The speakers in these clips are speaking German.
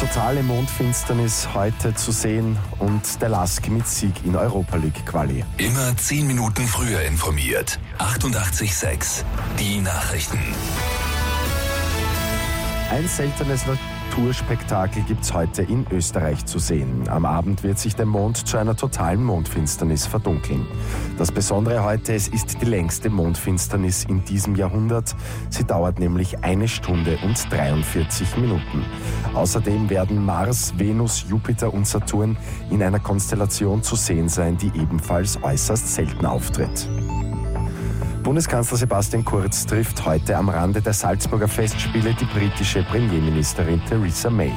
totale Mondfinsternis heute zu sehen und der Lask mit Sieg in Europa League Quali. Immer 10 Minuten früher informiert. 88,6. Die Nachrichten. Ein seltenes Naturspektakel gibt es heute in Österreich zu sehen. Am Abend wird sich der Mond zu einer totalen Mondfinsternis verdunkeln. Das Besondere heute, es ist die längste Mondfinsternis in diesem Jahrhundert. Sie dauert nämlich eine Stunde und 43 Minuten. Außerdem werden Mars, Venus, Jupiter und Saturn in einer Konstellation zu sehen sein, die ebenfalls äußerst selten auftritt. Bundeskanzler Sebastian Kurz trifft heute am Rande der Salzburger Festspiele die britische Premierministerin Theresa May.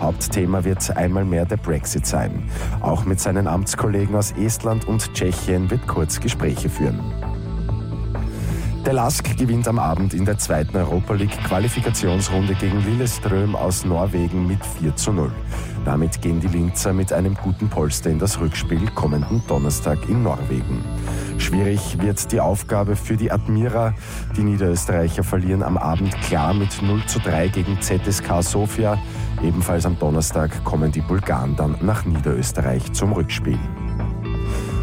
Hauptthema wird einmal mehr der Brexit sein. Auch mit seinen Amtskollegen aus Estland und Tschechien wird Kurz Gespräche führen. Der Lask gewinnt am Abend in der zweiten Europa League Qualifikationsrunde gegen Lilleström aus Norwegen mit 4 zu 0. Damit gehen die Linzer mit einem guten Polster in das Rückspiel kommenden Donnerstag in Norwegen. Schwierig wird die Aufgabe für die Admira. Die Niederösterreicher verlieren am Abend klar mit 0 zu 3 gegen ZSK Sofia. Ebenfalls am Donnerstag kommen die Bulgaren dann nach Niederösterreich zum Rückspiel.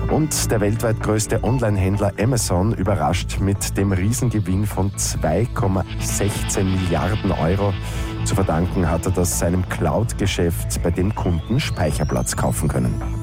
Und der weltweit größte Online-Händler Amazon überrascht mit dem Riesengewinn von 2,16 Milliarden Euro. Zu verdanken hat er das seinem Cloud-Geschäft, bei dem Kunden Speicherplatz kaufen können.